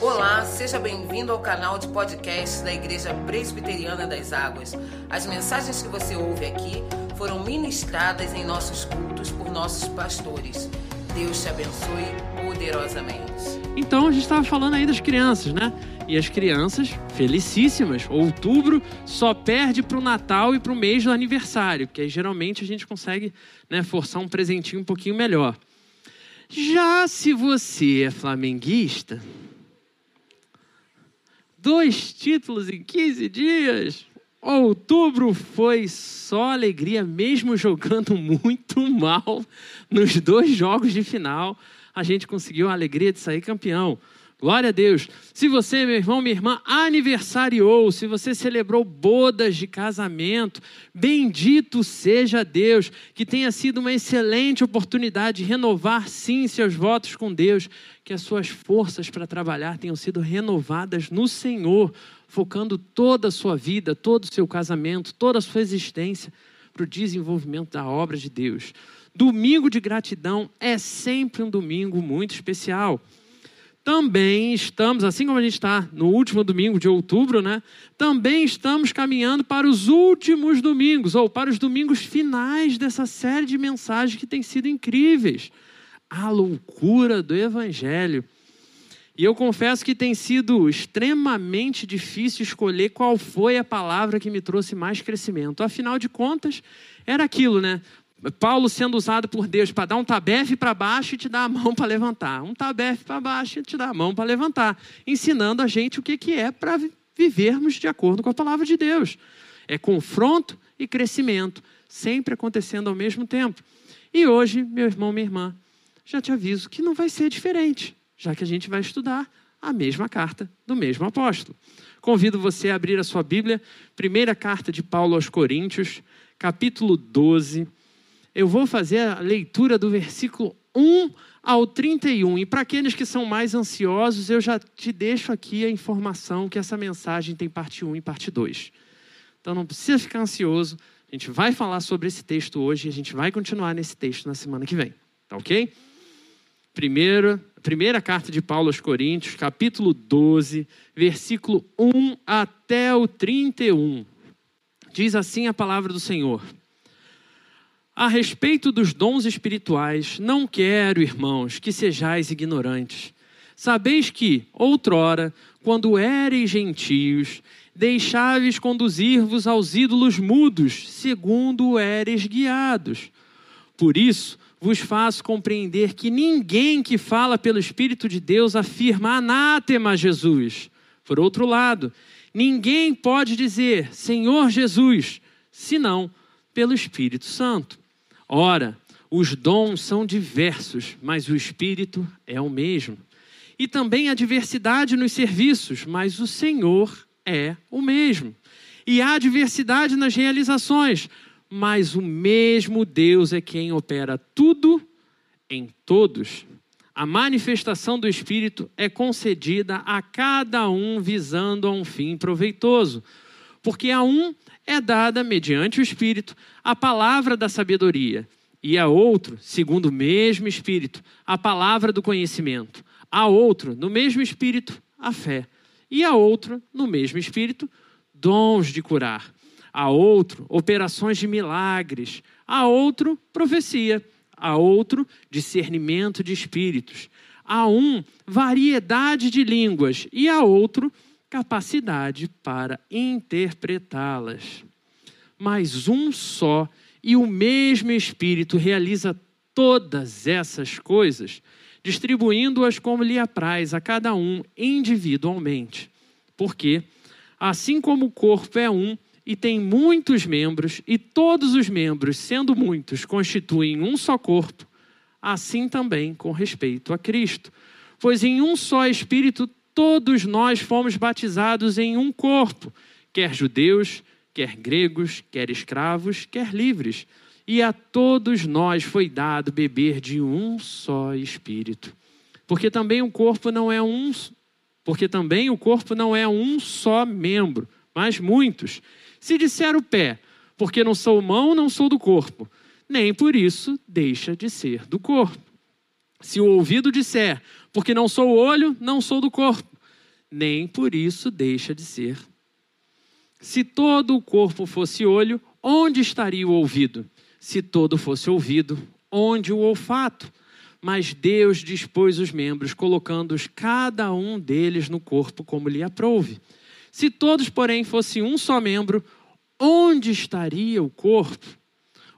Olá, seja bem-vindo ao canal de podcast da Igreja Presbiteriana das Águas. As mensagens que você ouve aqui foram ministradas em nossos cultos por nossos pastores. Deus te abençoe poderosamente. Então, a gente estava falando aí das crianças, né? E as crianças, felicíssimas, outubro só perde para o Natal e para o mês do aniversário, porque aí geralmente a gente consegue né, forçar um presentinho um pouquinho melhor. Já se você é flamenguista, dois títulos em 15 dias. Outubro foi só alegria, mesmo jogando muito mal nos dois jogos de final. A gente conseguiu a alegria de sair campeão. Glória a Deus. Se você, meu irmão, minha irmã, aniversariou, se você celebrou bodas de casamento, bendito seja Deus, que tenha sido uma excelente oportunidade de renovar, sim, seus votos com Deus, que as suas forças para trabalhar tenham sido renovadas no Senhor, focando toda a sua vida, todo o seu casamento, toda a sua existência para o desenvolvimento da obra de Deus. Domingo de gratidão é sempre um domingo muito especial também estamos, assim como a gente está no último domingo de outubro, né? Também estamos caminhando para os últimos domingos, ou para os domingos finais dessa série de mensagens que têm sido incríveis. A loucura do Evangelho. E eu confesso que tem sido extremamente difícil escolher qual foi a palavra que me trouxe mais crescimento. Afinal de contas, era aquilo, né? Paulo sendo usado por Deus para dar um tabefe para baixo e te dar a mão para levantar. Um tabefe para baixo e te dar a mão para levantar. Ensinando a gente o que, que é para vivermos de acordo com a palavra de Deus. É confronto e crescimento, sempre acontecendo ao mesmo tempo. E hoje, meu irmão, minha irmã, já te aviso que não vai ser diferente, já que a gente vai estudar a mesma carta do mesmo apóstolo. Convido você a abrir a sua Bíblia, primeira carta de Paulo aos Coríntios, capítulo 12 eu vou fazer a leitura do versículo 1 ao 31. E para aqueles que são mais ansiosos, eu já te deixo aqui a informação que essa mensagem tem parte 1 e parte 2. Então não precisa ficar ansioso. A gente vai falar sobre esse texto hoje e a gente vai continuar nesse texto na semana que vem. Tá ok? Primeiro, primeira carta de Paulo aos Coríntios, capítulo 12, versículo 1 até o 31. Diz assim a palavra do Senhor. A respeito dos dons espirituais, não quero, irmãos, que sejais ignorantes. Sabeis que, outrora, quando éreis gentios, deixáveis conduzir-vos aos ídolos mudos, segundo éreis guiados. Por isso, vos faço compreender que ninguém que fala pelo Espírito de Deus afirma anátema a Jesus. Por outro lado, ninguém pode dizer Senhor Jesus, senão pelo Espírito Santo. Ora, os dons são diversos, mas o Espírito é o mesmo. E também há diversidade nos serviços, mas o Senhor é o mesmo. E há diversidade nas realizações, mas o mesmo Deus é quem opera tudo em todos. A manifestação do Espírito é concedida a cada um visando a um fim proveitoso, porque a um é dada, mediante o Espírito, a palavra da sabedoria, e a outro, segundo o mesmo Espírito, a palavra do conhecimento, a outro, no mesmo Espírito, a fé, e a outro, no mesmo Espírito, dons de curar, a outro, operações de milagres, a outro, profecia, a outro, discernimento de espíritos, a um, variedade de línguas, e a outro, capacidade para interpretá-las. Mas um só e o mesmo Espírito realiza todas essas coisas, distribuindo-as como lhe apraz a cada um individualmente. Porque, assim como o corpo é um e tem muitos membros, e todos os membros, sendo muitos, constituem um só corpo, assim também com respeito a Cristo. Pois em um só Espírito todos nós fomos batizados em um corpo, quer judeus, quer gregos, quer escravos, quer livres. E a todos nós foi dado beber de um só espírito. Porque também o corpo não é um, porque também o corpo não é um só membro, mas muitos. Se disser o pé, porque não sou mão, não sou do corpo, nem por isso deixa de ser do corpo. Se o ouvido disser, porque não sou olho, não sou do corpo, nem por isso deixa de ser. Se todo o corpo fosse olho, onde estaria o ouvido? Se todo fosse ouvido, onde o olfato? Mas Deus dispôs os membros, colocando-os cada um deles no corpo como lhe aprouve. Se todos, porém, fossem um só membro, onde estaria o corpo?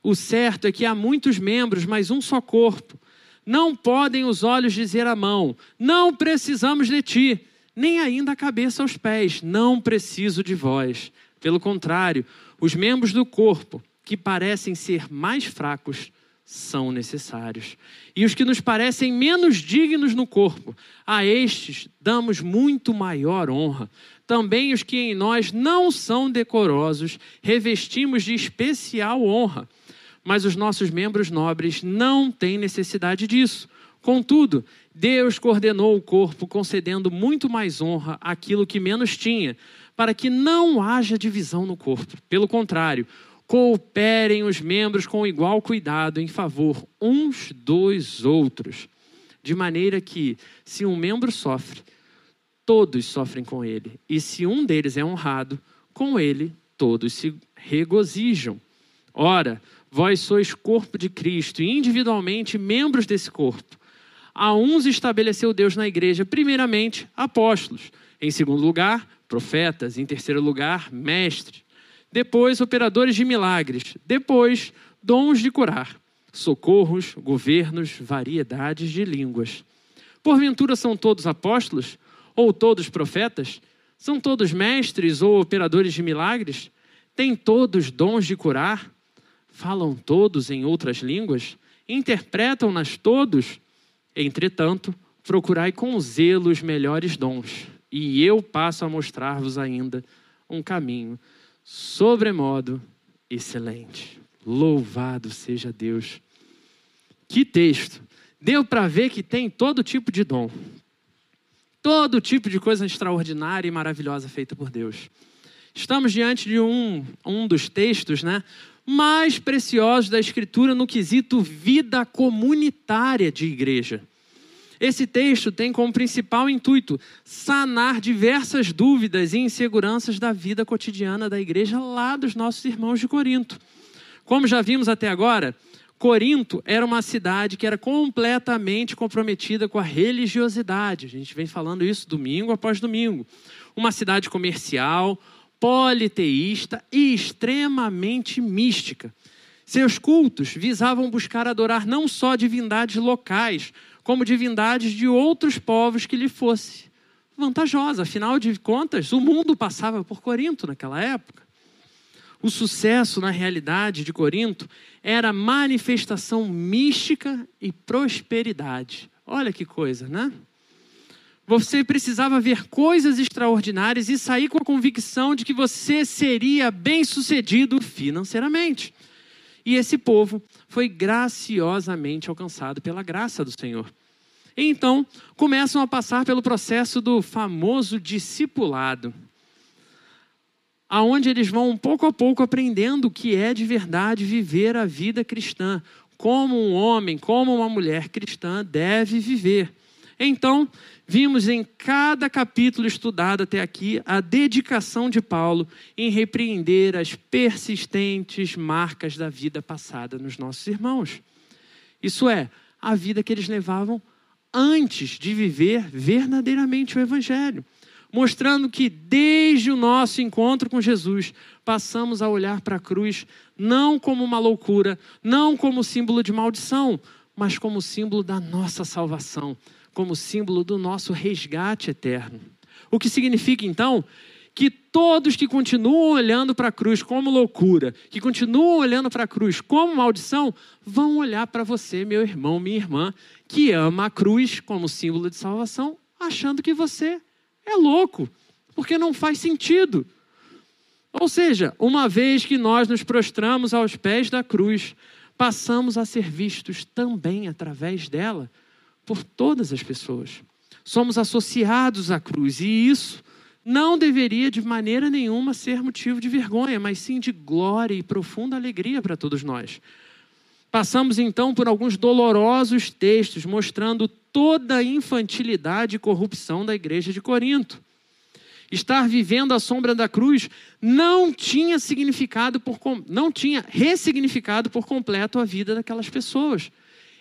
O certo é que há muitos membros, mas um só corpo. Não podem os olhos dizer à mão: Não precisamos de ti, nem ainda a cabeça aos pés: Não preciso de vós. Pelo contrário, os membros do corpo, que parecem ser mais fracos, são necessários. E os que nos parecem menos dignos no corpo, a estes damos muito maior honra. Também os que em nós não são decorosos, revestimos de especial honra mas os nossos membros nobres não têm necessidade disso. Contudo, Deus coordenou o corpo, concedendo muito mais honra àquilo que menos tinha, para que não haja divisão no corpo. Pelo contrário, cooperem os membros com igual cuidado em favor uns dos outros, de maneira que, se um membro sofre, todos sofrem com ele, e se um deles é honrado, com ele todos se regozijam. Ora, Vós sois corpo de Cristo e individualmente membros desse corpo. A uns estabeleceu Deus na igreja, primeiramente, apóstolos. Em segundo lugar, profetas. Em terceiro lugar, mestres. Depois, operadores de milagres. Depois, dons de curar. Socorros, governos, variedades de línguas. Porventura são todos apóstolos? Ou todos profetas? São todos mestres ou operadores de milagres? Têm todos dons de curar? Falam todos em outras línguas? Interpretam-nas todos? Entretanto, procurai com zelo os melhores dons, e eu passo a mostrar-vos ainda um caminho sobremodo excelente. Louvado seja Deus. Que texto! Deu para ver que tem todo tipo de dom. Todo tipo de coisa extraordinária e maravilhosa feita por Deus. Estamos diante de um, um dos textos, né? Mais preciosos da Escritura no quesito vida comunitária de igreja. Esse texto tem como principal intuito sanar diversas dúvidas e inseguranças da vida cotidiana da igreja lá dos nossos irmãos de Corinto. Como já vimos até agora, Corinto era uma cidade que era completamente comprometida com a religiosidade. A gente vem falando isso domingo após domingo. Uma cidade comercial, politeísta e extremamente mística. Seus cultos visavam buscar adorar não só divindades locais, como divindades de outros povos que lhe fosse vantajosa. Afinal de contas, o mundo passava por Corinto naquela época. O sucesso, na realidade, de Corinto era manifestação mística e prosperidade. Olha que coisa, né? Você precisava ver coisas extraordinárias e sair com a convicção de que você seria bem-sucedido financeiramente. E esse povo foi graciosamente alcançado pela graça do Senhor. Então, começam a passar pelo processo do famoso discipulado, aonde eles vão pouco a pouco aprendendo o que é de verdade viver a vida cristã, como um homem, como uma mulher cristã deve viver. Então, vimos em cada capítulo estudado até aqui a dedicação de Paulo em repreender as persistentes marcas da vida passada nos nossos irmãos. Isso é, a vida que eles levavam antes de viver verdadeiramente o Evangelho. Mostrando que desde o nosso encontro com Jesus, passamos a olhar para a cruz não como uma loucura, não como símbolo de maldição, mas como símbolo da nossa salvação como símbolo do nosso resgate eterno. O que significa então que todos que continuam olhando para a cruz como loucura, que continuam olhando para a cruz como maldição, vão olhar para você, meu irmão, minha irmã, que ama a cruz como símbolo de salvação, achando que você é louco, porque não faz sentido. Ou seja, uma vez que nós nos prostramos aos pés da cruz, passamos a ser vistos também através dela por todas as pessoas. Somos associados à cruz e isso não deveria de maneira nenhuma ser motivo de vergonha, mas sim de glória e profunda alegria para todos nós. Passamos então por alguns dolorosos textos mostrando toda a infantilidade e corrupção da igreja de Corinto. estar vivendo à sombra da cruz não tinha significado por não tinha ressignificado por completo a vida daquelas pessoas.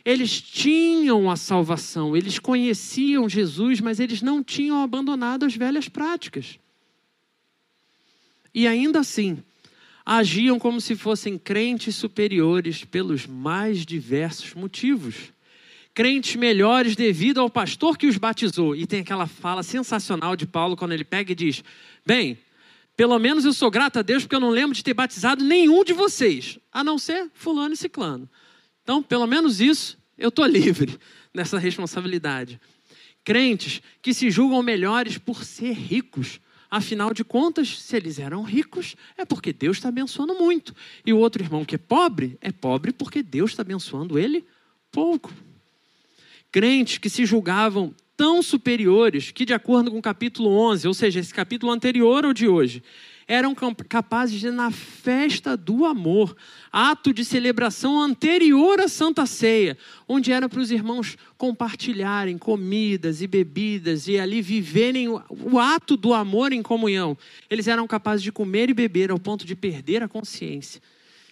Eles tinham a salvação, eles conheciam Jesus, mas eles não tinham abandonado as velhas práticas. E ainda assim, agiam como se fossem crentes superiores pelos mais diversos motivos. Crentes melhores devido ao pastor que os batizou. E tem aquela fala sensacional de Paulo quando ele pega e diz: Bem, pelo menos eu sou grato a Deus porque eu não lembro de ter batizado nenhum de vocês, a não ser Fulano e Ciclano. Então, pelo menos isso, eu estou livre dessa responsabilidade. Crentes que se julgam melhores por ser ricos Afinal de contas, se eles eram ricos, é porque Deus está abençoando muito. E o outro irmão que é pobre, é pobre porque Deus está abençoando ele pouco. Crentes que se julgavam tão superiores que, de acordo com o capítulo 11, ou seja, esse capítulo anterior ao de hoje, eram capazes de, na festa do amor, ato de celebração anterior à Santa Ceia, onde era para os irmãos compartilharem comidas e bebidas e ali viverem o ato do amor em comunhão. Eles eram capazes de comer e beber ao ponto de perder a consciência,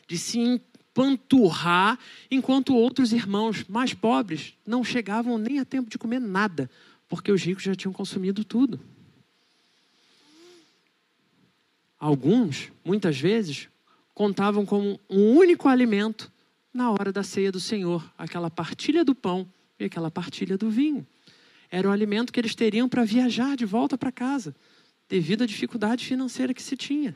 de se empanturrar, enquanto outros irmãos mais pobres não chegavam nem a tempo de comer nada, porque os ricos já tinham consumido tudo. Alguns, muitas vezes, contavam como um único alimento na hora da ceia do Senhor, aquela partilha do pão e aquela partilha do vinho. Era o alimento que eles teriam para viajar de volta para casa, devido à dificuldade financeira que se tinha.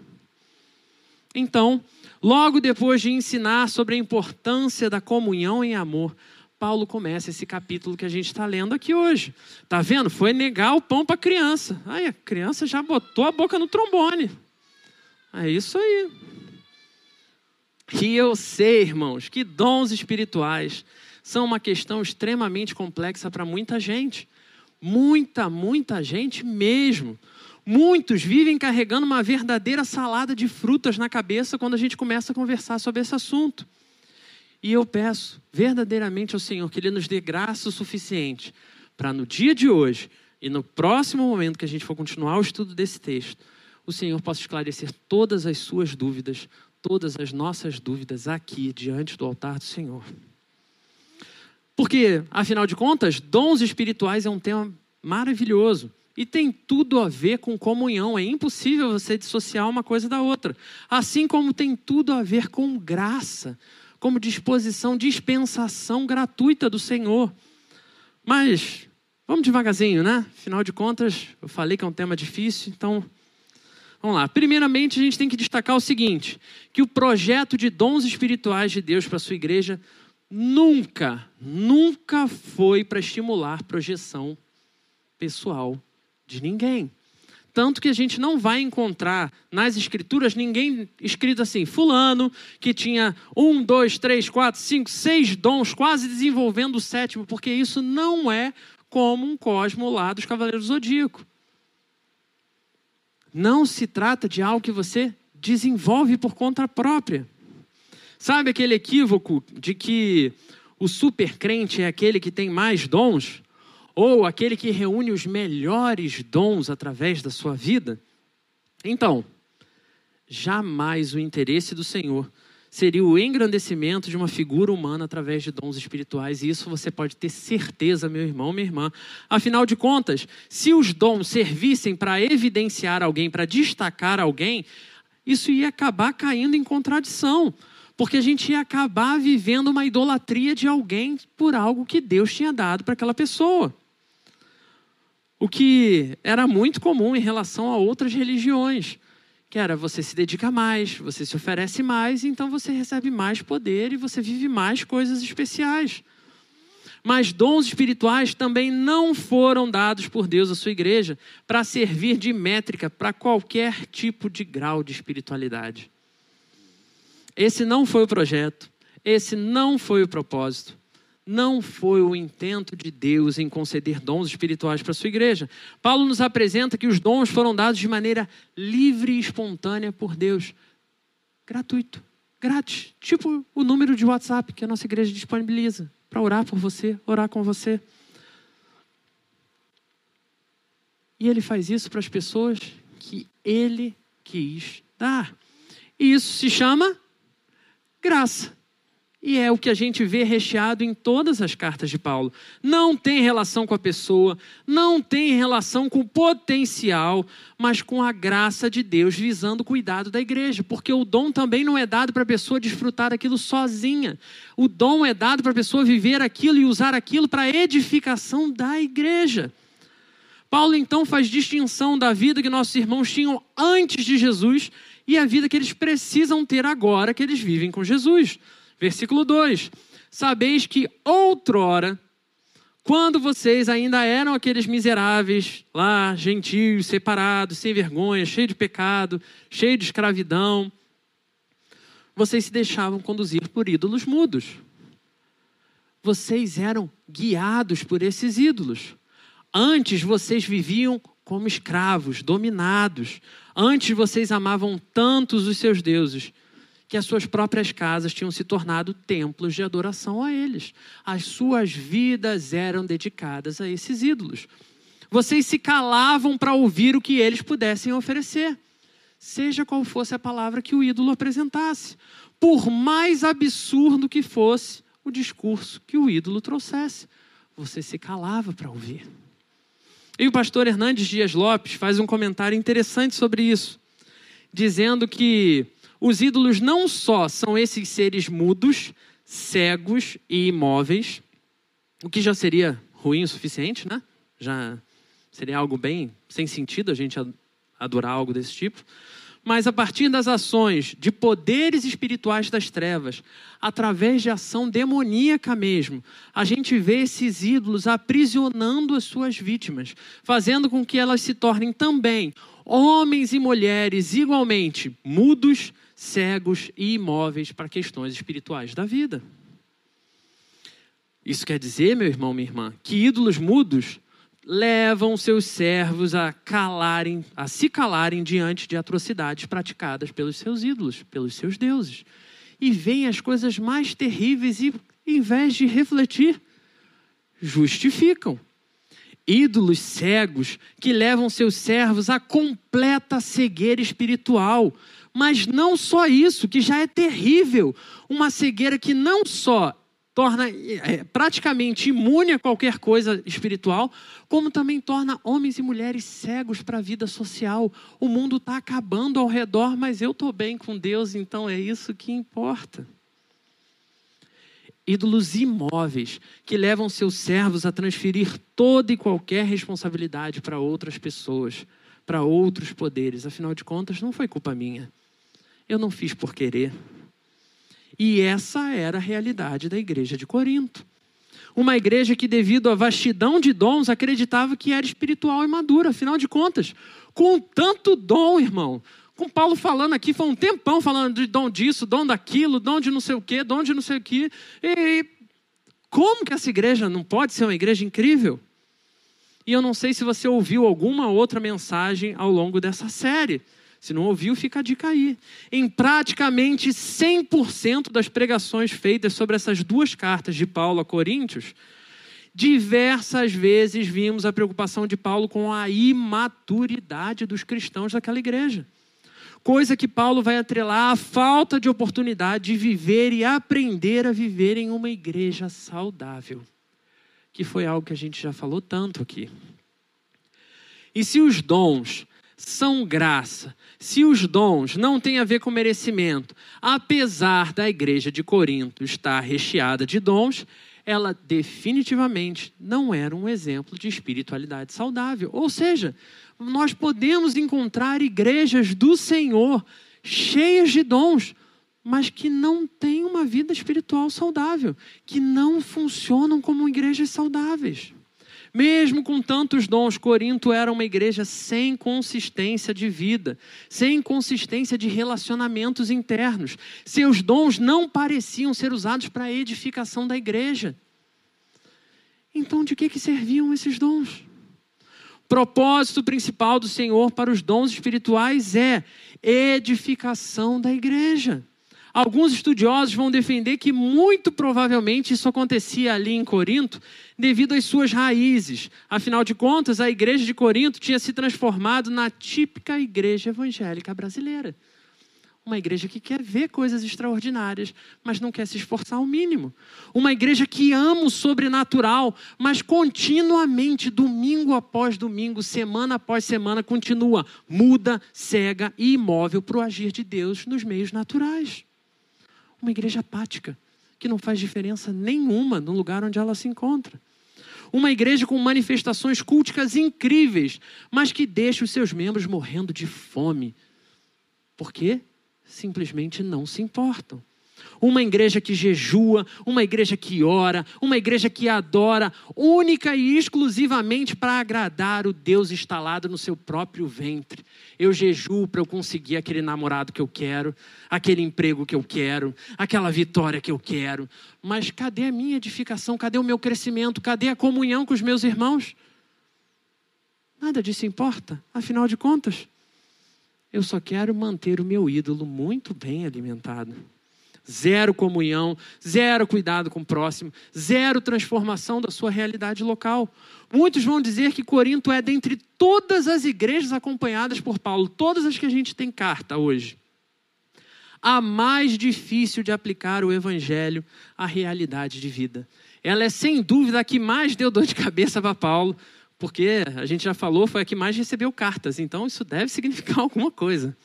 Então, logo depois de ensinar sobre a importância da comunhão em amor, Paulo começa esse capítulo que a gente está lendo aqui hoje. Tá vendo? Foi negar o pão para a criança. Aí a criança já botou a boca no trombone. É isso aí. E eu sei, irmãos, que dons espirituais são uma questão extremamente complexa para muita gente. Muita, muita gente mesmo. Muitos vivem carregando uma verdadeira salada de frutas na cabeça quando a gente começa a conversar sobre esse assunto. E eu peço verdadeiramente ao Senhor que Ele nos dê graça o suficiente para no dia de hoje e no próximo momento que a gente for continuar o estudo desse texto, o Senhor possa esclarecer todas as suas dúvidas, todas as nossas dúvidas aqui diante do altar do Senhor. Porque, afinal de contas, dons espirituais é um tema maravilhoso e tem tudo a ver com comunhão. É impossível você dissociar uma coisa da outra. Assim como tem tudo a ver com graça, como disposição, dispensação gratuita do Senhor. Mas vamos devagarzinho, né? Afinal de contas, eu falei que é um tema difícil, então Vamos lá. Primeiramente, a gente tem que destacar o seguinte: que o projeto de dons espirituais de Deus para a sua igreja nunca, nunca foi para estimular projeção pessoal de ninguém. Tanto que a gente não vai encontrar nas escrituras ninguém escrito assim, fulano, que tinha um, dois, três, quatro, cinco, seis dons, quase desenvolvendo o sétimo, porque isso não é como um cosmo lá dos Cavaleiros do Zodíaco. Não se trata de algo que você desenvolve por conta própria. Sabe aquele equívoco de que o super crente é aquele que tem mais dons? Ou aquele que reúne os melhores dons através da sua vida? Então, jamais o interesse do Senhor seria o engrandecimento de uma figura humana através de dons espirituais. E isso você pode ter certeza, meu irmão, minha irmã. Afinal de contas, se os dons servissem para evidenciar alguém, para destacar alguém, isso ia acabar caindo em contradição. Porque a gente ia acabar vivendo uma idolatria de alguém por algo que Deus tinha dado para aquela pessoa. O que era muito comum em relação a outras religiões que era você se dedica mais, você se oferece mais, então você recebe mais poder e você vive mais coisas especiais. Mas dons espirituais também não foram dados por Deus à sua igreja para servir de métrica para qualquer tipo de grau de espiritualidade. Esse não foi o projeto, esse não foi o propósito não foi o intento de Deus em conceder dons espirituais para a sua igreja. Paulo nos apresenta que os dons foram dados de maneira livre e espontânea por Deus. Gratuito, grátis. Tipo o número de WhatsApp que a nossa igreja disponibiliza para orar por você, orar com você. E ele faz isso para as pessoas que ele quis dar. E isso se chama graça. E é o que a gente vê recheado em todas as cartas de Paulo. Não tem relação com a pessoa, não tem relação com o potencial, mas com a graça de Deus visando o cuidado da igreja. Porque o dom também não é dado para a pessoa desfrutar aquilo sozinha. O dom é dado para a pessoa viver aquilo e usar aquilo para a edificação da igreja. Paulo então faz distinção da vida que nossos irmãos tinham antes de Jesus e a vida que eles precisam ter agora que eles vivem com Jesus. Versículo 2: Sabeis que outrora, quando vocês ainda eram aqueles miseráveis, lá, gentios, separados, sem vergonha, cheios de pecado, cheios de escravidão, vocês se deixavam conduzir por ídolos mudos. Vocês eram guiados por esses ídolos. Antes vocês viviam como escravos, dominados. Antes vocês amavam tantos os seus deuses que as suas próprias casas tinham se tornado templos de adoração a eles. As suas vidas eram dedicadas a esses ídolos. Vocês se calavam para ouvir o que eles pudessem oferecer, seja qual fosse a palavra que o ídolo apresentasse, por mais absurdo que fosse o discurso que o ídolo trouxesse. Você se calava para ouvir. E o pastor Hernandes Dias Lopes faz um comentário interessante sobre isso, dizendo que os ídolos não só são esses seres mudos, cegos e imóveis, o que já seria ruim o suficiente, né? Já seria algo bem sem sentido a gente adorar algo desse tipo. Mas a partir das ações de poderes espirituais das trevas, através de ação demoníaca mesmo, a gente vê esses ídolos aprisionando as suas vítimas, fazendo com que elas se tornem também homens e mulheres igualmente mudos, cegos e imóveis para questões espirituais da vida. Isso quer dizer, meu irmão, minha irmã, que ídolos mudos levam seus servos a calarem, a se calarem diante de atrocidades praticadas pelos seus ídolos, pelos seus deuses. E veem as coisas mais terríveis e, em vez de refletir, justificam. Ídolos cegos que levam seus servos a completa cegueira espiritual, mas não só isso, que já é terrível. Uma cegueira que não só torna é, praticamente imune a qualquer coisa espiritual, como também torna homens e mulheres cegos para a vida social. O mundo está acabando ao redor, mas eu estou bem com Deus, então é isso que importa. Ídolos imóveis que levam seus servos a transferir toda e qualquer responsabilidade para outras pessoas, para outros poderes. Afinal de contas, não foi culpa minha. Eu não fiz por querer. E essa era a realidade da igreja de Corinto. Uma igreja que, devido à vastidão de dons, acreditava que era espiritual e madura, afinal de contas, com tanto dom, irmão. Com Paulo falando aqui, foi um tempão falando de dom disso, dom daquilo, dom de não sei o quê, dom de não sei o quê. E como que essa igreja não pode ser uma igreja incrível? E eu não sei se você ouviu alguma outra mensagem ao longo dessa série. Se não ouviu, fica a dica aí. Em praticamente 100% das pregações feitas sobre essas duas cartas de Paulo a Coríntios, diversas vezes vimos a preocupação de Paulo com a imaturidade dos cristãos daquela igreja. Coisa que Paulo vai atrelar à falta de oportunidade de viver e aprender a viver em uma igreja saudável, que foi algo que a gente já falou tanto aqui. E se os dons são graça. Se os dons não têm a ver com merecimento, apesar da igreja de Corinto estar recheada de dons, ela definitivamente não era um exemplo de espiritualidade saudável. Ou seja, nós podemos encontrar igrejas do Senhor cheias de dons, mas que não têm uma vida espiritual saudável, que não funcionam como igrejas saudáveis. Mesmo com tantos dons, Corinto era uma igreja sem consistência de vida, sem consistência de relacionamentos internos. Seus dons não pareciam ser usados para a edificação da igreja. Então, de que, que serviam esses dons? Propósito principal do Senhor para os dons espirituais é edificação da igreja. Alguns estudiosos vão defender que muito provavelmente isso acontecia ali em Corinto devido às suas raízes. Afinal de contas, a igreja de Corinto tinha se transformado na típica igreja evangélica brasileira. Uma igreja que quer ver coisas extraordinárias, mas não quer se esforçar ao mínimo. Uma igreja que ama o sobrenatural, mas continuamente, domingo após domingo, semana após semana, continua muda, cega e imóvel para o agir de Deus nos meios naturais. Uma igreja apática, que não faz diferença nenhuma no lugar onde ela se encontra. Uma igreja com manifestações culticas incríveis, mas que deixa os seus membros morrendo de fome. Por quê? simplesmente não se importam. Uma igreja que jejua, uma igreja que ora, uma igreja que adora, única e exclusivamente para agradar o Deus instalado no seu próprio ventre. Eu jejuo para eu conseguir aquele namorado que eu quero, aquele emprego que eu quero, aquela vitória que eu quero. Mas cadê a minha edificação? Cadê o meu crescimento? Cadê a comunhão com os meus irmãos? Nada disso importa, afinal de contas. Eu só quero manter o meu ídolo muito bem alimentado. Zero comunhão, zero cuidado com o próximo, zero transformação da sua realidade local. Muitos vão dizer que Corinto é dentre todas as igrejas acompanhadas por Paulo, todas as que a gente tem carta hoje, a mais difícil de aplicar o evangelho à realidade de vida. Ela é sem dúvida a que mais deu dor de cabeça para Paulo, porque a gente já falou, foi a que mais recebeu cartas, então isso deve significar alguma coisa.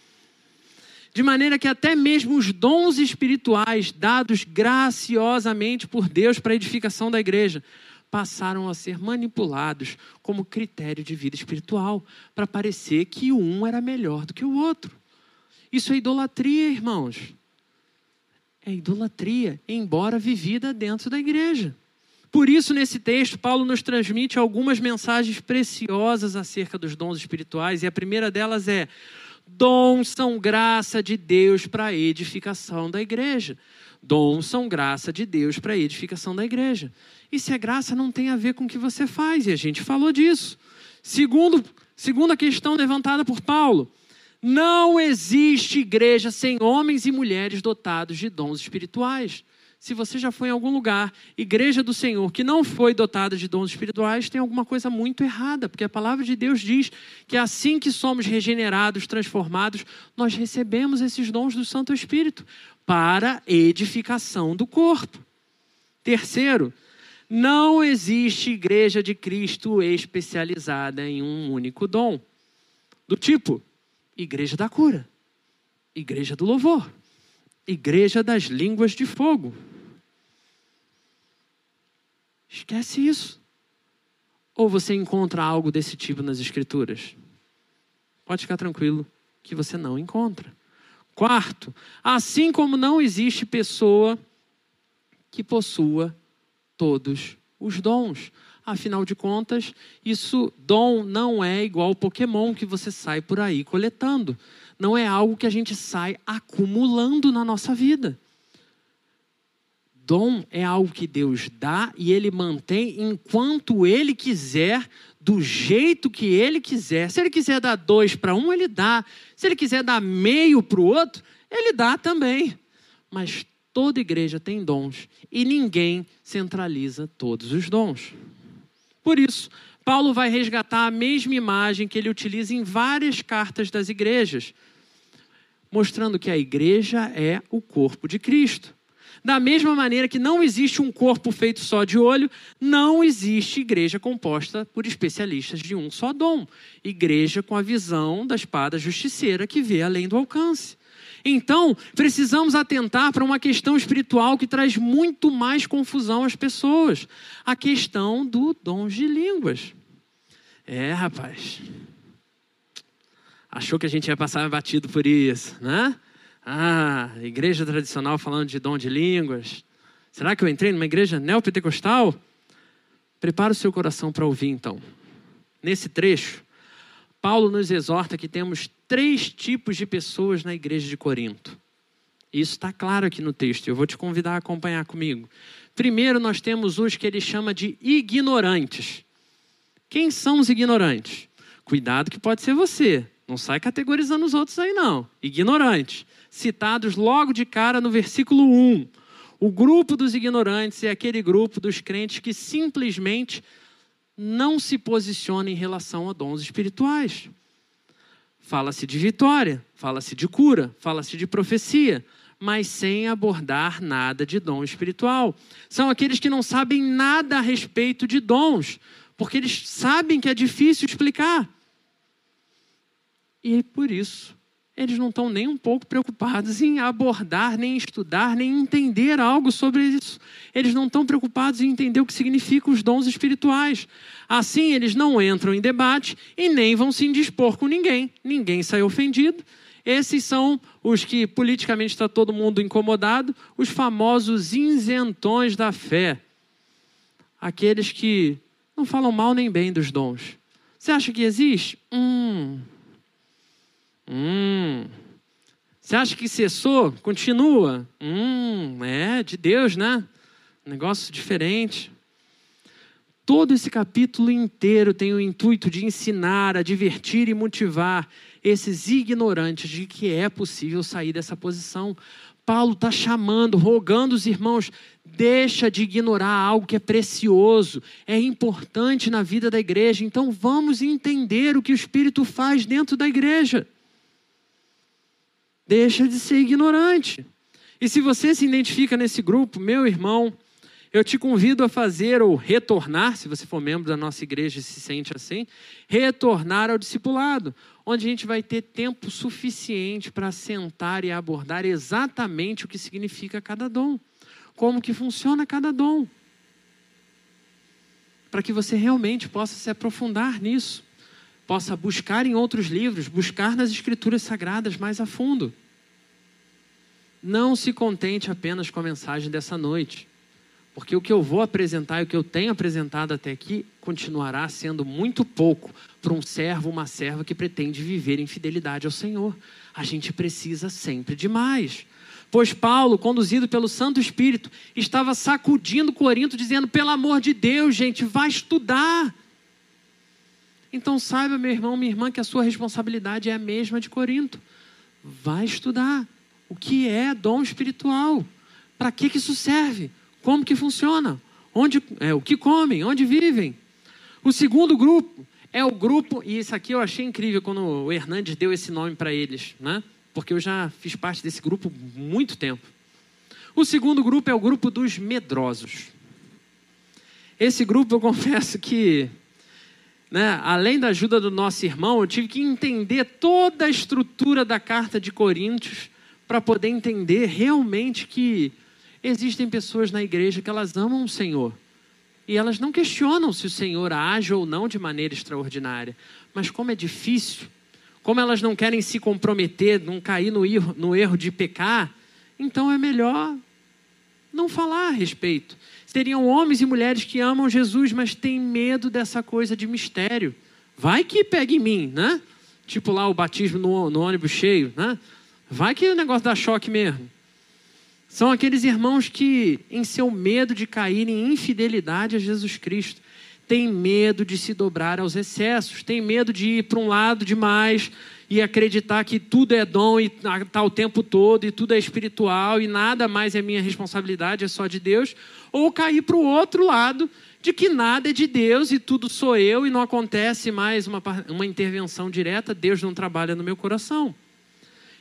De maneira que até mesmo os dons espirituais dados graciosamente por Deus para a edificação da igreja passaram a ser manipulados como critério de vida espiritual, para parecer que um era melhor do que o outro. Isso é idolatria, irmãos. É idolatria, embora vivida dentro da igreja. Por isso, nesse texto, Paulo nos transmite algumas mensagens preciosas acerca dos dons espirituais, e a primeira delas é: dons são graça de Deus para a edificação da igreja. Dons são graça de Deus para a edificação da igreja. E se é graça, não tem a ver com o que você faz, e a gente falou disso. Segundo, segunda questão levantada por Paulo: não existe igreja sem homens e mulheres dotados de dons espirituais se você já foi em algum lugar, igreja do Senhor, que não foi dotada de dons espirituais, tem alguma coisa muito errada, porque a palavra de Deus diz que assim que somos regenerados, transformados, nós recebemos esses dons do Santo Espírito para edificação do corpo. Terceiro, não existe igreja de Cristo especializada em um único dom. Do tipo, igreja da cura, igreja do louvor, igreja das línguas de fogo. Esquece isso. Ou você encontra algo desse tipo nas Escrituras? Pode ficar tranquilo que você não encontra. Quarto, assim como não existe pessoa que possua todos os dons. Afinal de contas, isso dom não é igual Pokémon que você sai por aí coletando. Não é algo que a gente sai acumulando na nossa vida. Dom é algo que Deus dá e ele mantém enquanto ele quiser, do jeito que ele quiser. Se ele quiser dar dois para um, ele dá. Se ele quiser dar meio para o outro, ele dá também. Mas toda igreja tem dons e ninguém centraliza todos os dons. Por isso, Paulo vai resgatar a mesma imagem que ele utiliza em várias cartas das igrejas, mostrando que a igreja é o corpo de Cristo. Da mesma maneira que não existe um corpo feito só de olho, não existe igreja composta por especialistas de um só dom. Igreja com a visão da espada justiceira que vê além do alcance. Então, precisamos atentar para uma questão espiritual que traz muito mais confusão às pessoas: a questão do dom de línguas. É, rapaz. Achou que a gente ia passar batido por isso, né? Ah, igreja tradicional falando de dom de línguas. Será que eu entrei numa igreja neopentecostal? Prepara o seu coração para ouvir então. Nesse trecho, Paulo nos exorta que temos três tipos de pessoas na igreja de Corinto. Isso está claro aqui no texto, eu vou te convidar a acompanhar comigo. Primeiro, nós temos os que ele chama de ignorantes. Quem são os ignorantes? Cuidado que pode ser você. Não sai categorizando os outros aí, não. Ignorantes. Citados logo de cara no versículo 1. O grupo dos ignorantes é aquele grupo dos crentes que simplesmente não se posiciona em relação a dons espirituais. Fala-se de vitória, fala-se de cura, fala-se de profecia, mas sem abordar nada de dom espiritual. São aqueles que não sabem nada a respeito de dons, porque eles sabem que é difícil explicar. E por isso, eles não estão nem um pouco preocupados em abordar, nem estudar, nem entender algo sobre isso. Eles não estão preocupados em entender o que significam os dons espirituais. Assim, eles não entram em debate e nem vão se indispor com ninguém. Ninguém sai ofendido. Esses são os que politicamente está todo mundo incomodado, os famosos isentões da fé. Aqueles que não falam mal nem bem dos dons. Você acha que existe? Hum, Hum. Você acha que cessou? Continua. Hum, é de Deus, né? Negócio diferente. Todo esse capítulo inteiro tem o intuito de ensinar, advertir e motivar esses ignorantes de que é possível sair dessa posição. Paulo está chamando, rogando os irmãos, deixa de ignorar algo que é precioso, é importante na vida da igreja. Então vamos entender o que o Espírito faz dentro da igreja. Deixa de ser ignorante. E se você se identifica nesse grupo, meu irmão, eu te convido a fazer ou retornar, se você for membro da nossa igreja e se sente assim, retornar ao discipulado, onde a gente vai ter tempo suficiente para sentar e abordar exatamente o que significa cada dom, como que funciona cada dom, para que você realmente possa se aprofundar nisso possa buscar em outros livros, buscar nas escrituras sagradas mais a fundo. Não se contente apenas com a mensagem dessa noite, porque o que eu vou apresentar e o que eu tenho apresentado até aqui continuará sendo muito pouco para um servo, uma serva que pretende viver em fidelidade ao Senhor. A gente precisa sempre de mais. Pois Paulo, conduzido pelo Santo Espírito, estava sacudindo Corinto, dizendo: pelo amor de Deus, gente, vai estudar então saiba, meu irmão, minha irmã, que a sua responsabilidade é a mesma de Corinto. Vai estudar o que é dom espiritual. Para que, que isso serve? Como que funciona? Onde, é, o que comem? Onde vivem? O segundo grupo é o grupo, e isso aqui eu achei incrível quando o Hernandes deu esse nome para eles, né? porque eu já fiz parte desse grupo muito tempo. O segundo grupo é o grupo dos medrosos. Esse grupo eu confesso que né, além da ajuda do nosso irmão, eu tive que entender toda a estrutura da carta de Coríntios para poder entender realmente que existem pessoas na igreja que elas amam o Senhor. E elas não questionam se o Senhor age ou não de maneira extraordinária. Mas como é difícil, como elas não querem se comprometer, não cair no erro, no erro de pecar, então é melhor não falar a respeito seriam homens e mulheres que amam Jesus, mas têm medo dessa coisa de mistério. Vai que pega em mim, né? Tipo lá o batismo no, no ônibus cheio, né? Vai que o negócio dá choque mesmo. São aqueles irmãos que, em seu medo de cair em infidelidade a Jesus Cristo, têm medo de se dobrar aos excessos, têm medo de ir para um lado demais e acreditar que tudo é dom e está o tempo todo e tudo é espiritual e nada mais é minha responsabilidade, é só de Deus, ou cair para o outro lado de que nada é de Deus e tudo sou eu e não acontece mais uma, uma intervenção direta, Deus não trabalha no meu coração.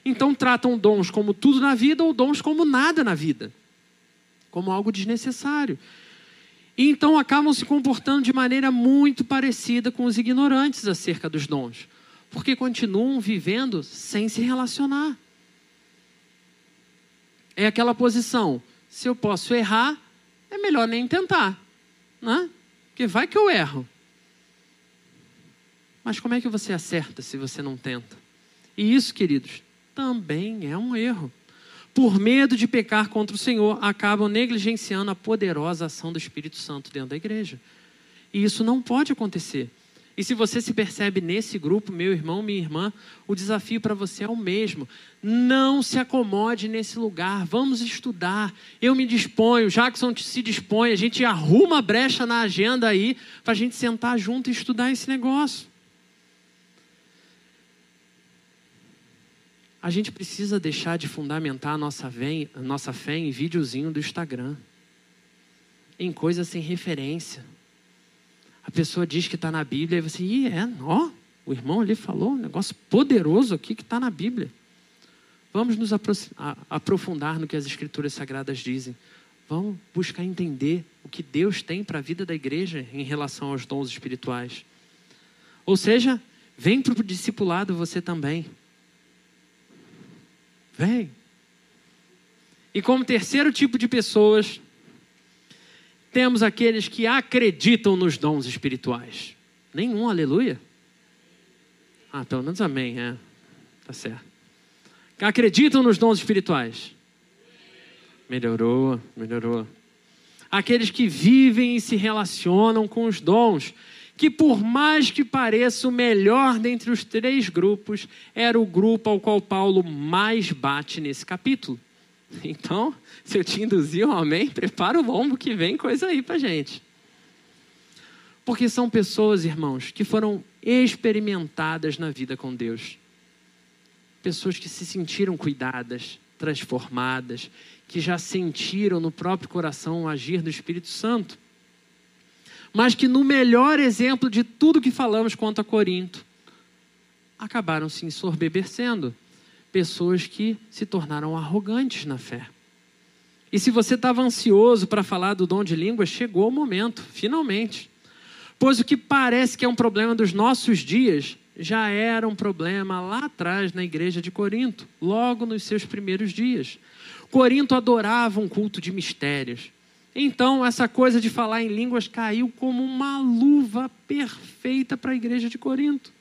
Então tratam dons como tudo na vida ou dons como nada na vida, como algo desnecessário. E então acabam se comportando de maneira muito parecida com os ignorantes acerca dos dons porque continuam vivendo sem se relacionar. É aquela posição: se eu posso errar, é melhor nem tentar, né? Porque vai que eu erro. Mas como é que você acerta se você não tenta? E isso, queridos, também é um erro. Por medo de pecar contra o Senhor, acabam negligenciando a poderosa ação do Espírito Santo dentro da igreja. E isso não pode acontecer. E se você se percebe nesse grupo, meu irmão, minha irmã, o desafio para você é o mesmo. Não se acomode nesse lugar. Vamos estudar. Eu me disponho, Jackson se dispõe, a gente arruma brecha na agenda aí para a gente sentar junto e estudar esse negócio. A gente precisa deixar de fundamentar a nossa, fé, a nossa fé em videozinho do Instagram, em coisas sem referência. A pessoa diz que está na Bíblia e você, Ih, é, ó, o irmão ali falou um negócio poderoso aqui que está na Bíblia. Vamos nos aprofundar no que as Escrituras Sagradas dizem. Vamos buscar entender o que Deus tem para a vida da igreja em relação aos dons espirituais. Ou seja, vem para o discipulado você também. Vem. E como terceiro tipo de pessoas, temos aqueles que acreditam nos dons espirituais. Nenhum, aleluia. Ah, pelo menos amém, é. Tá certo. Acreditam nos dons espirituais. Melhorou, melhorou. Aqueles que vivem e se relacionam com os dons, que por mais que pareça o melhor dentre os três grupos, era o grupo ao qual Paulo mais bate nesse capítulo. Então, se eu te induzir um amém, prepara o lombo que vem coisa aí pra gente. Porque são pessoas, irmãos, que foram experimentadas na vida com Deus. Pessoas que se sentiram cuidadas, transformadas, que já sentiram no próprio coração o agir do Espírito Santo. Mas que no melhor exemplo de tudo que falamos quanto a Corinto, acabaram se ensorbebecendo. Pessoas que se tornaram arrogantes na fé. E se você estava ansioso para falar do dom de línguas, chegou o momento, finalmente. Pois o que parece que é um problema dos nossos dias já era um problema lá atrás na igreja de Corinto, logo nos seus primeiros dias. Corinto adorava um culto de mistérios. Então, essa coisa de falar em línguas caiu como uma luva perfeita para a igreja de Corinto.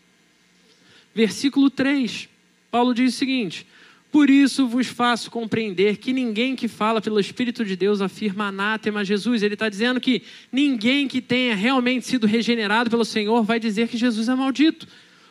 Versículo 3, Paulo diz o seguinte: Por isso vos faço compreender que ninguém que fala pelo Espírito de Deus afirma anátema a Jesus. Ele está dizendo que ninguém que tenha realmente sido regenerado pelo Senhor vai dizer que Jesus é maldito.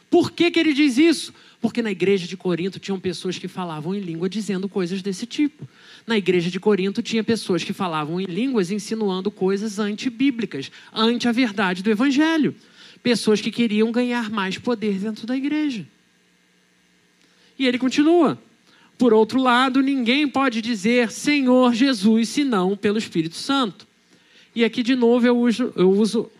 Por que, que ele diz isso? Porque na igreja de Corinto tinham pessoas que falavam em língua dizendo coisas desse tipo. Na igreja de Corinto tinha pessoas que falavam em línguas insinuando coisas antibíblicas, ante a verdade do evangelho. Pessoas que queriam ganhar mais poder dentro da igreja. E ele continua: Por outro lado, ninguém pode dizer Senhor Jesus senão pelo Espírito Santo. E aqui de novo eu uso, eu uso,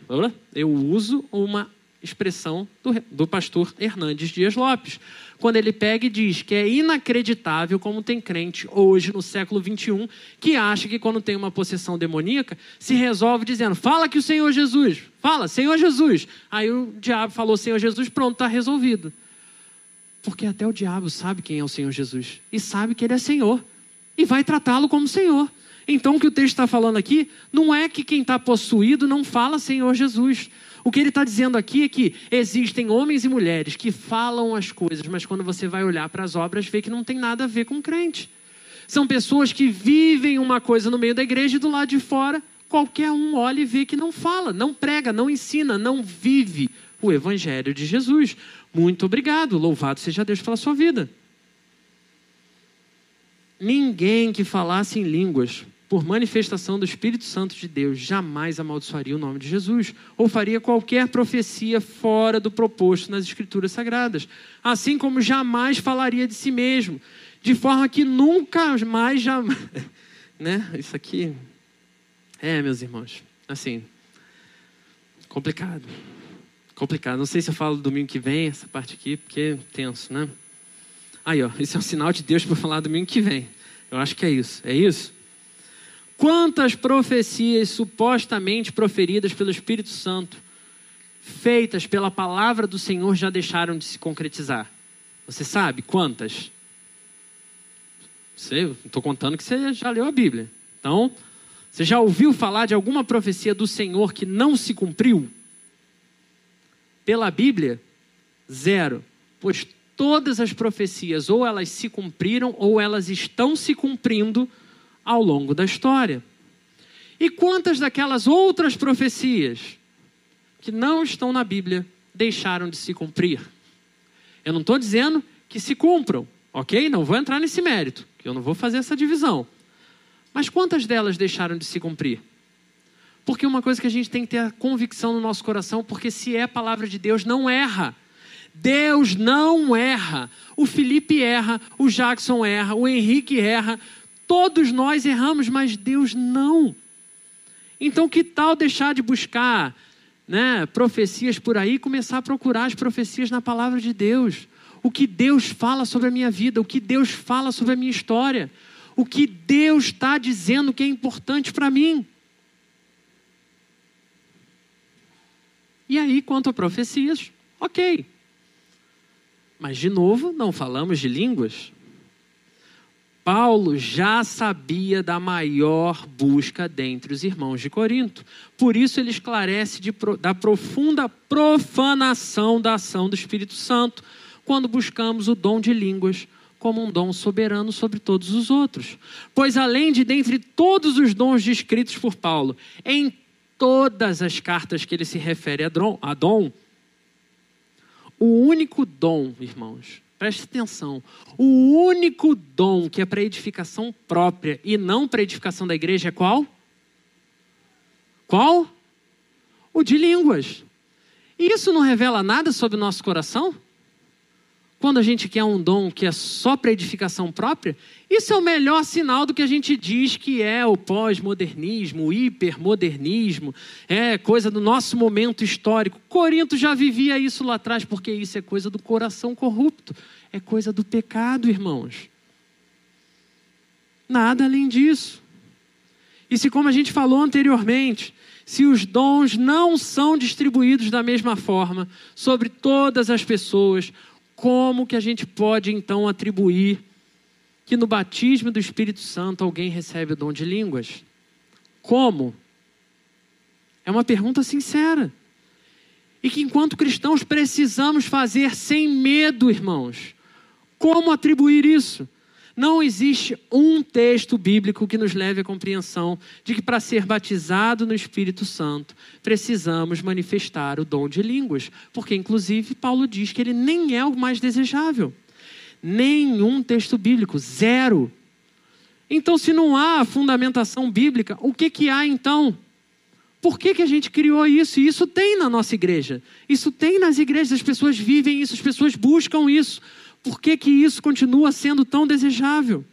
eu uso uma expressão do, do pastor Hernandes Dias Lopes, quando ele pega e diz que é inacreditável como tem crente hoje, no século 21, que acha que quando tem uma possessão demoníaca, se resolve dizendo: fala que o Senhor Jesus, fala, Senhor Jesus. Aí o diabo falou: Senhor Jesus, pronto, está resolvido. Porque até o diabo sabe quem é o Senhor Jesus e sabe que ele é Senhor e vai tratá-lo como Senhor. Então, o que o texto está falando aqui não é que quem está possuído não fala Senhor Jesus. O que ele está dizendo aqui é que existem homens e mulheres que falam as coisas, mas quando você vai olhar para as obras, vê que não tem nada a ver com crente. São pessoas que vivem uma coisa no meio da igreja e do lado de fora, qualquer um olha e vê que não fala, não prega, não ensina, não vive o evangelho de Jesus. Muito obrigado, louvado seja Deus pela sua vida. Ninguém que falasse em línguas por manifestação do Espírito Santo de Deus, jamais amaldiçoaria o nome de Jesus, ou faria qualquer profecia fora do proposto nas Escrituras Sagradas, assim como jamais falaria de si mesmo, de forma que nunca mais, jamais. né? Isso aqui. É, meus irmãos, assim. Complicado. Complicado. Não sei se eu falo domingo que vem, essa parte aqui, porque é tenso, né? Aí, ó, isso é um sinal de Deus para falar domingo que vem. Eu acho que é isso. É isso? Quantas profecias supostamente proferidas pelo Espírito Santo, feitas pela palavra do Senhor, já deixaram de se concretizar? Você sabe quantas? Sei, estou contando que você já leu a Bíblia. Então, você já ouviu falar de alguma profecia do Senhor que não se cumpriu? Pela Bíblia, zero. Pois todas as profecias, ou elas se cumpriram, ou elas estão se cumprindo ao longo da história. E quantas daquelas outras profecias que não estão na Bíblia deixaram de se cumprir? Eu não estou dizendo que se cumpram, ok? Não vou entrar nesse mérito, que eu não vou fazer essa divisão. Mas quantas delas deixaram de se cumprir? Porque uma coisa que a gente tem que ter a convicção no nosso coração, porque se é palavra de Deus, não erra. Deus não erra. O Felipe erra, o Jackson erra, o Henrique erra. Todos nós erramos, mas Deus não. Então, que tal deixar de buscar né, profecias por aí e começar a procurar as profecias na palavra de Deus? O que Deus fala sobre a minha vida, o que Deus fala sobre a minha história, o que Deus está dizendo que é importante para mim. E aí, quanto a profecias, ok. Mas, de novo, não falamos de línguas. Paulo já sabia da maior busca dentre os irmãos de Corinto. Por isso, ele esclarece de, da profunda profanação da ação do Espírito Santo quando buscamos o dom de línguas como um dom soberano sobre todos os outros. Pois, além de dentre todos os dons descritos por Paulo, em todas as cartas que ele se refere a dom, o único dom, irmãos, preste atenção, o único dom que é para edificação própria e não para edificação da igreja é qual? Qual? O de línguas. Isso não revela nada sobre o nosso coração? Quando a gente quer um dom que é só para edificação própria, isso é o melhor sinal do que a gente diz que é o pós-modernismo, o hipermodernismo, é coisa do nosso momento histórico. Corinto já vivia isso lá atrás, porque isso é coisa do coração corrupto, é coisa do pecado, irmãos. Nada além disso. E se, como a gente falou anteriormente, se os dons não são distribuídos da mesma forma sobre todas as pessoas, como que a gente pode então atribuir que no batismo do Espírito Santo alguém recebe o dom de línguas? Como? É uma pergunta sincera. E que enquanto cristãos precisamos fazer sem medo, irmãos. Como atribuir isso? Não existe um texto bíblico que nos leve à compreensão de que para ser batizado no Espírito Santo precisamos manifestar o dom de línguas, porque inclusive Paulo diz que ele nem é o mais desejável. Nenhum texto bíblico, zero. Então, se não há fundamentação bíblica, o que, que há então? Por que, que a gente criou isso? E isso tem na nossa igreja. Isso tem nas igrejas, as pessoas vivem isso, as pessoas buscam isso. Por que, que isso continua sendo tão desejável?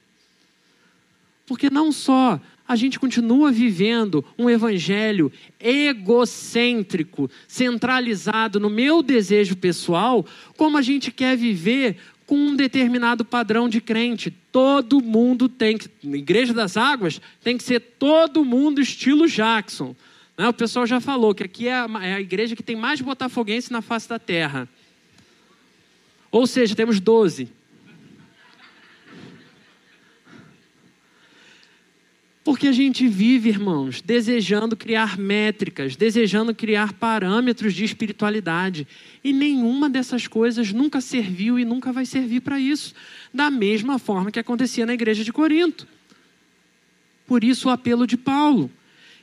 Porque não só a gente continua vivendo um evangelho egocêntrico, centralizado no meu desejo pessoal, como a gente quer viver com um determinado padrão de crente. Todo mundo tem que, na Igreja das Águas, tem que ser todo mundo estilo Jackson. Né? O pessoal já falou que aqui é é a igreja que tem mais botafoguense na face da terra. Ou seja, temos 12. Porque a gente vive, irmãos, desejando criar métricas, desejando criar parâmetros de espiritualidade. E nenhuma dessas coisas nunca serviu e nunca vai servir para isso. Da mesma forma que acontecia na igreja de Corinto. Por isso o apelo de Paulo.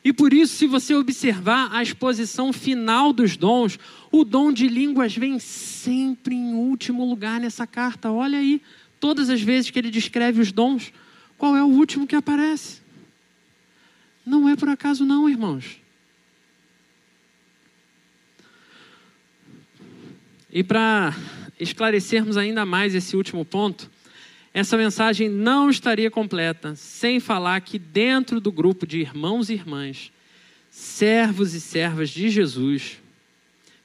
E por isso, se você observar a exposição final dos dons, o dom de línguas vem sempre em último lugar nessa carta. Olha aí, todas as vezes que ele descreve os dons, qual é o último que aparece? Não é por acaso, não, irmãos. E para esclarecermos ainda mais esse último ponto, essa mensagem não estaria completa sem falar que dentro do grupo de irmãos e irmãs, servos e servas de Jesus,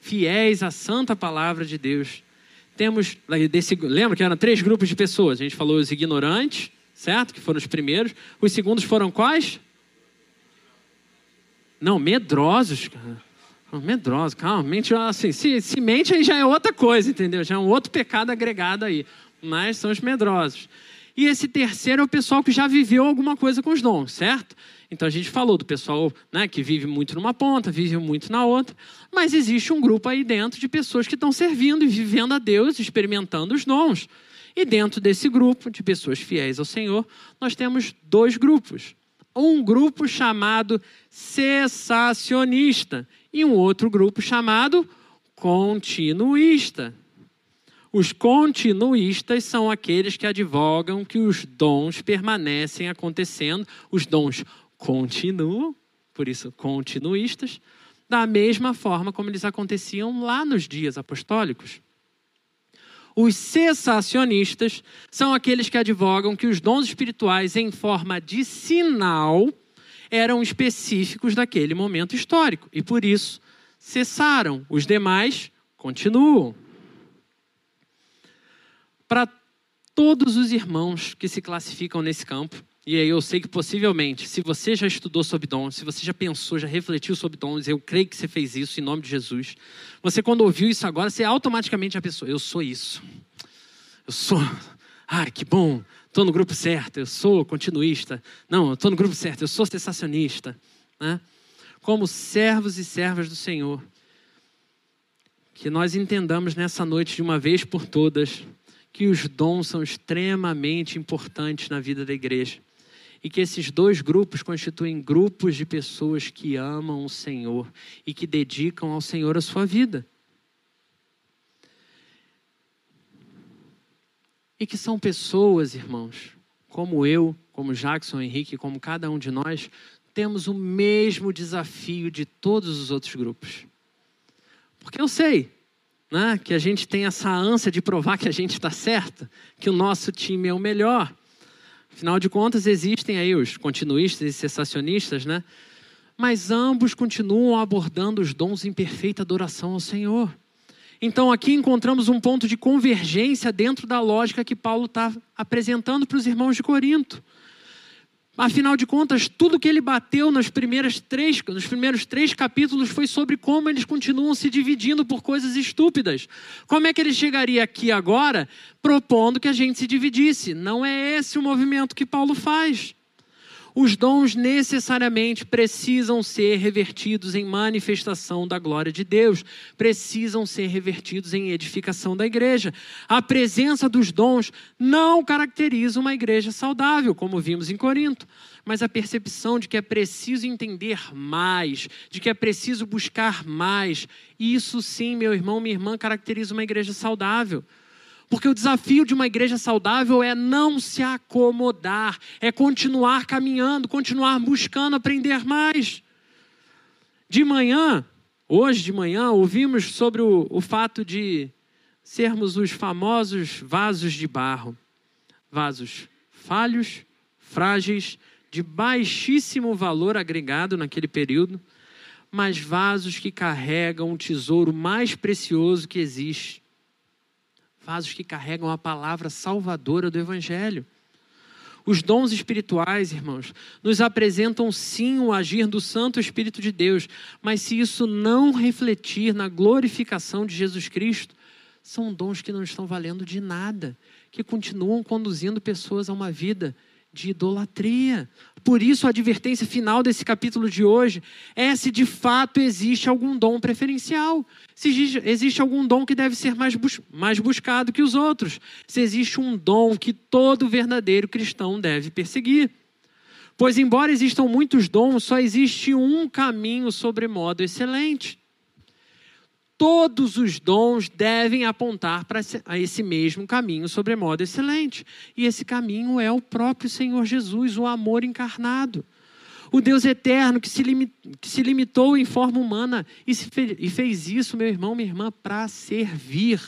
fiéis à santa palavra de Deus, temos desse, lembra que eram três grupos de pessoas. A gente falou os ignorantes, certo? Que foram os primeiros. Os segundos foram quais? Não, medrosos, cara. Medrosos, calma, mente assim, se, se mente aí já é outra coisa, entendeu? Já é um outro pecado agregado aí mas são os medrosos. E esse terceiro é o pessoal que já viveu alguma coisa com os dons, certo? Então a gente falou do pessoal né, que vive muito numa ponta, vive muito na outra, mas existe um grupo aí dentro de pessoas que estão servindo e vivendo a Deus, experimentando os dons. E dentro desse grupo de pessoas fiéis ao Senhor, nós temos dois grupos. Um grupo chamado cessacionista e um outro grupo chamado continuista. Os continuistas são aqueles que advogam que os dons permanecem acontecendo, os dons continuam, por isso continuistas, da mesma forma como eles aconteciam lá nos dias apostólicos. Os cessacionistas são aqueles que advogam que os dons espirituais, em forma de sinal, eram específicos daquele momento histórico e por isso cessaram. Os demais continuam. Para todos os irmãos que se classificam nesse campo, e aí eu sei que possivelmente, se você já estudou sobre dons, se você já pensou, já refletiu sobre dons, eu creio que você fez isso em nome de Jesus. Você quando ouviu isso agora, você automaticamente já pensou, eu sou isso. Eu sou. Ah, que bom. Estou no grupo certo, eu sou continuista. Não, estou no grupo certo, eu sou sensacionista. Né? Como servos e servas do Senhor. Que nós entendamos nessa noite, de uma vez por todas, que os dons são extremamente importantes na vida da igreja e que esses dois grupos constituem grupos de pessoas que amam o Senhor e que dedicam ao Senhor a sua vida. E que são pessoas, irmãos, como eu, como Jackson Henrique, como cada um de nós, temos o mesmo desafio de todos os outros grupos. Porque eu sei né, que a gente tem essa ânsia de provar que a gente está certo, que o nosso time é o melhor. Afinal de contas, existem aí os continuistas e cessacionistas, né? Mas ambos continuam abordando os dons em perfeita adoração ao Senhor. Então, aqui encontramos um ponto de convergência dentro da lógica que Paulo está apresentando para os irmãos de Corinto. Afinal de contas, tudo que ele bateu nas primeiras três, nos primeiros três capítulos foi sobre como eles continuam se dividindo por coisas estúpidas. Como é que ele chegaria aqui agora propondo que a gente se dividisse? Não é esse o movimento que Paulo faz. Os dons necessariamente precisam ser revertidos em manifestação da glória de Deus, precisam ser revertidos em edificação da igreja. A presença dos dons não caracteriza uma igreja saudável, como vimos em Corinto, mas a percepção de que é preciso entender mais, de que é preciso buscar mais, isso sim, meu irmão, minha irmã, caracteriza uma igreja saudável. Porque o desafio de uma igreja saudável é não se acomodar, é continuar caminhando, continuar buscando aprender mais. De manhã, hoje de manhã, ouvimos sobre o, o fato de sermos os famosos vasos de barro. Vasos falhos, frágeis, de baixíssimo valor agregado naquele período, mas vasos que carregam o tesouro mais precioso que existe vasos que carregam a palavra salvadora do Evangelho. Os dons espirituais, irmãos, nos apresentam sim o agir do Santo Espírito de Deus, mas se isso não refletir na glorificação de Jesus Cristo, são dons que não estão valendo de nada, que continuam conduzindo pessoas a uma vida de idolatria. Por isso, a advertência final desse capítulo de hoje é se de fato existe algum dom preferencial, se existe algum dom que deve ser mais, bus mais buscado que os outros, se existe um dom que todo verdadeiro cristão deve perseguir. Pois, embora existam muitos dons, só existe um caminho sobremodo excelente todos os dons devem apontar para esse mesmo caminho sobremodo excelente. E esse caminho é o próprio Senhor Jesus, o amor encarnado. O Deus eterno que se, que se limitou em forma humana e, fe e fez isso, meu irmão, minha irmã, para servir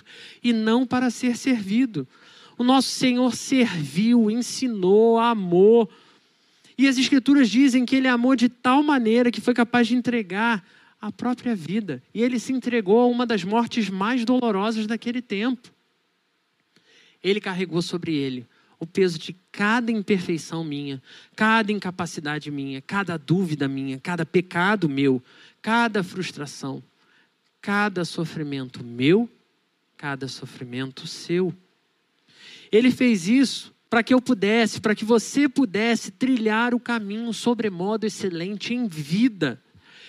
e não para ser servido. O nosso Senhor serviu, ensinou, amou. E as Escrituras dizem que ele amou de tal maneira que foi capaz de entregar a própria vida. E ele se entregou a uma das mortes mais dolorosas daquele tempo. Ele carregou sobre ele o peso de cada imperfeição minha, cada incapacidade minha, cada dúvida minha, cada pecado meu, cada frustração, cada sofrimento meu, cada sofrimento seu. Ele fez isso para que eu pudesse, para que você pudesse trilhar o caminho sobremodo excelente em vida.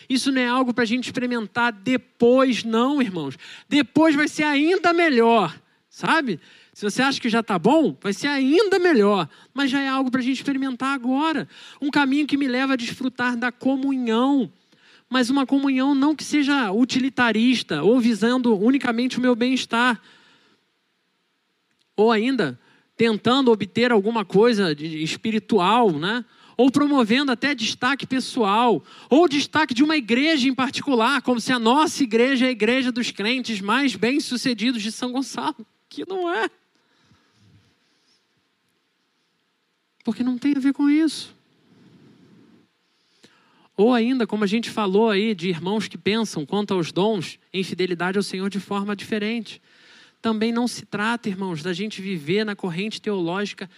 Isso não é algo para a gente experimentar depois, não, irmãos. Depois vai ser ainda melhor, sabe? Se você acha que já está bom, vai ser ainda melhor. Mas já é algo para a gente experimentar agora. Um caminho que me leva a desfrutar da comunhão. Mas uma comunhão não que seja utilitarista ou visando unicamente o meu bem-estar. Ou ainda tentando obter alguma coisa espiritual, né? Ou promovendo até destaque pessoal, ou destaque de uma igreja em particular, como se a nossa igreja é a igreja dos crentes mais bem-sucedidos de São Gonçalo. que não é. Porque não tem a ver com isso. Ou ainda, como a gente falou aí, de irmãos que pensam quanto aos dons em fidelidade ao Senhor de forma diferente. Também não se trata, irmãos, da gente viver na corrente teológica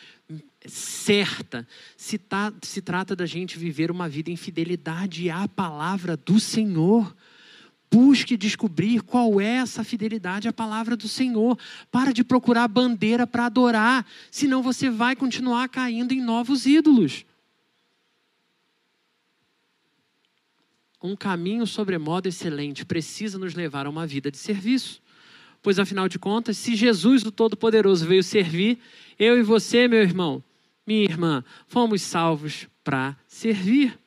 certa. Se, tá, se trata da gente viver uma vida em fidelidade à palavra do Senhor. Busque descobrir qual é essa fidelidade à palavra do Senhor. Para de procurar bandeira para adorar, senão você vai continuar caindo em novos ídolos. um caminho sobremodo excelente precisa nos levar a uma vida de serviço. Pois, afinal de contas, se Jesus, o Todo-Poderoso, veio servir, eu e você, meu irmão, minha irmã, fomos salvos para servir.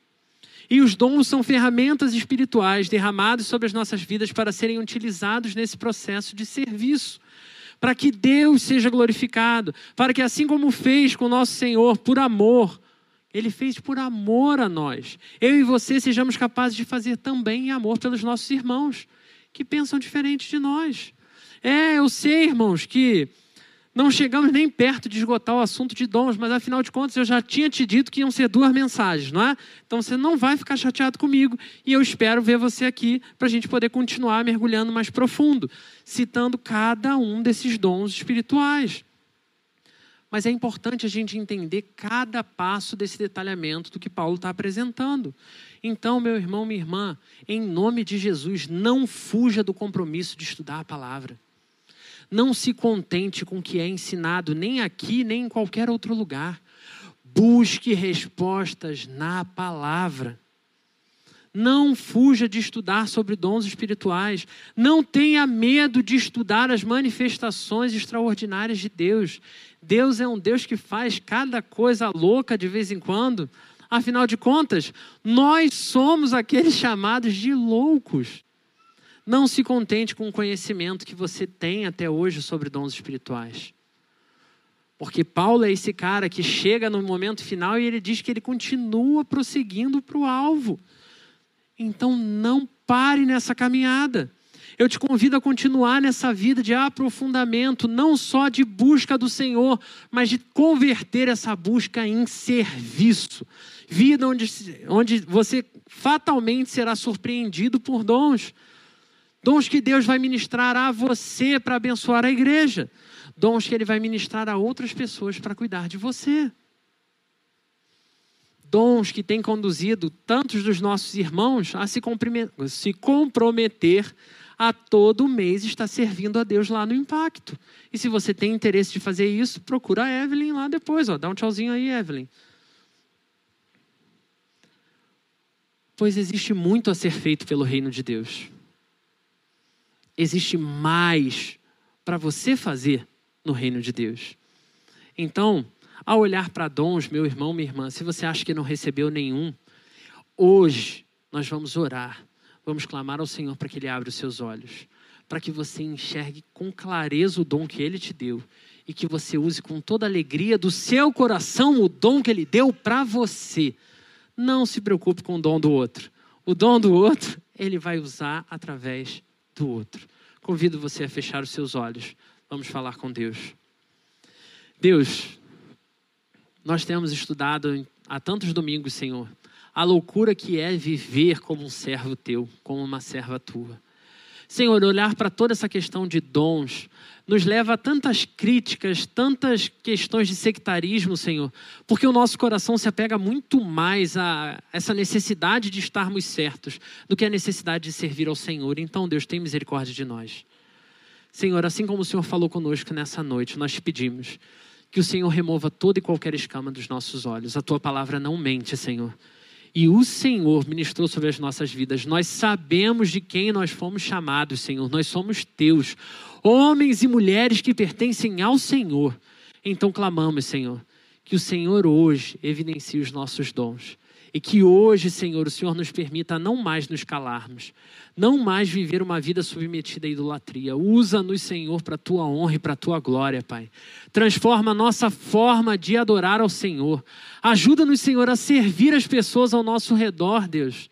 E os dons são ferramentas espirituais derramados sobre as nossas vidas para serem utilizados nesse processo de serviço. Para que Deus seja glorificado, para que, assim como fez com o nosso Senhor, por amor, ele fez por amor a nós. Eu e você sejamos capazes de fazer também em amor pelos nossos irmãos que pensam diferente de nós. É, eu sei, irmãos, que não chegamos nem perto de esgotar o assunto de dons, mas afinal de contas eu já tinha te dito que iam ser duas mensagens, não é? Então você não vai ficar chateado comigo e eu espero ver você aqui para a gente poder continuar mergulhando mais profundo, citando cada um desses dons espirituais. Mas é importante a gente entender cada passo desse detalhamento do que Paulo está apresentando. Então, meu irmão, minha irmã, em nome de Jesus, não fuja do compromisso de estudar a palavra. Não se contente com o que é ensinado, nem aqui, nem em qualquer outro lugar. Busque respostas na palavra. Não fuja de estudar sobre dons espirituais. Não tenha medo de estudar as manifestações extraordinárias de Deus. Deus é um Deus que faz cada coisa louca de vez em quando. Afinal de contas, nós somos aqueles chamados de loucos. Não se contente com o conhecimento que você tem até hoje sobre dons espirituais. Porque Paulo é esse cara que chega no momento final e ele diz que ele continua prosseguindo para o alvo. Então não pare nessa caminhada. Eu te convido a continuar nessa vida de aprofundamento, não só de busca do Senhor, mas de converter essa busca em serviço. Vida onde, onde você fatalmente será surpreendido por dons. Dons que Deus vai ministrar a você para abençoar a igreja. Dons que Ele vai ministrar a outras pessoas para cuidar de você dons que têm conduzido tantos dos nossos irmãos a se, comprometer a todo mês estar servindo a Deus lá no Impacto. E se você tem interesse de fazer isso, procura a Evelyn lá depois. Ó. Dá um tchauzinho aí, Evelyn. Pois existe muito a ser feito pelo reino de Deus. Existe mais para você fazer no reino de Deus. Então, ao olhar para dons, meu irmão, minha irmã, se você acha que não recebeu nenhum, hoje nós vamos orar, vamos clamar ao Senhor para que Ele abra os seus olhos, para que você enxergue com clareza o dom que Ele te deu e que você use com toda alegria do seu coração o dom que Ele deu para você. Não se preocupe com o dom do outro. O dom do outro, Ele vai usar através do outro. Convido você a fechar os seus olhos. Vamos falar com Deus. Deus, nós temos estudado há tantos domingos, Senhor, a loucura que é viver como um servo teu, como uma serva tua. Senhor, olhar para toda essa questão de dons nos leva a tantas críticas, tantas questões de sectarismo, Senhor, porque o nosso coração se apega muito mais a essa necessidade de estarmos certos do que a necessidade de servir ao Senhor. Então, Deus, tem misericórdia de nós. Senhor, assim como o Senhor falou conosco nessa noite, nós te pedimos que o Senhor remova toda e qualquer escama dos nossos olhos. A tua palavra não mente, Senhor. E o Senhor ministrou sobre as nossas vidas. Nós sabemos de quem nós fomos chamados, Senhor. Nós somos teus, homens e mulheres que pertencem ao Senhor. Então clamamos, Senhor, que o Senhor hoje evidencie os nossos dons e que hoje, Senhor, o Senhor nos permita não mais nos calarmos, não mais viver uma vida submetida à idolatria. Usa-nos, Senhor, para a tua honra e para a tua glória, Pai. Transforma a nossa forma de adorar ao Senhor. Ajuda-nos, Senhor, a servir as pessoas ao nosso redor, Deus.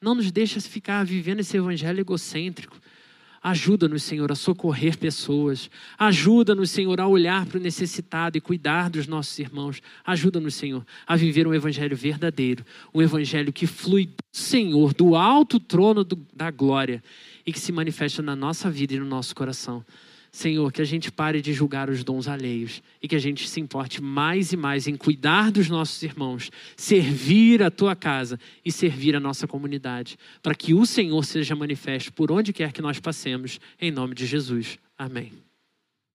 Não nos deixa ficar vivendo esse evangelho egocêntrico. Ajuda-nos, Senhor, a socorrer pessoas. Ajuda-nos, Senhor, a olhar para o necessitado e cuidar dos nossos irmãos. Ajuda-nos, Senhor, a viver um evangelho verdadeiro. Um evangelho que flui do Senhor, do alto trono do, da glória e que se manifesta na nossa vida e no nosso coração. Senhor, que a gente pare de julgar os dons alheios e que a gente se importe mais e mais em cuidar dos nossos irmãos, servir a tua casa e servir a nossa comunidade, para que o Senhor seja manifesto por onde quer que nós passemos, em nome de Jesus. Amém.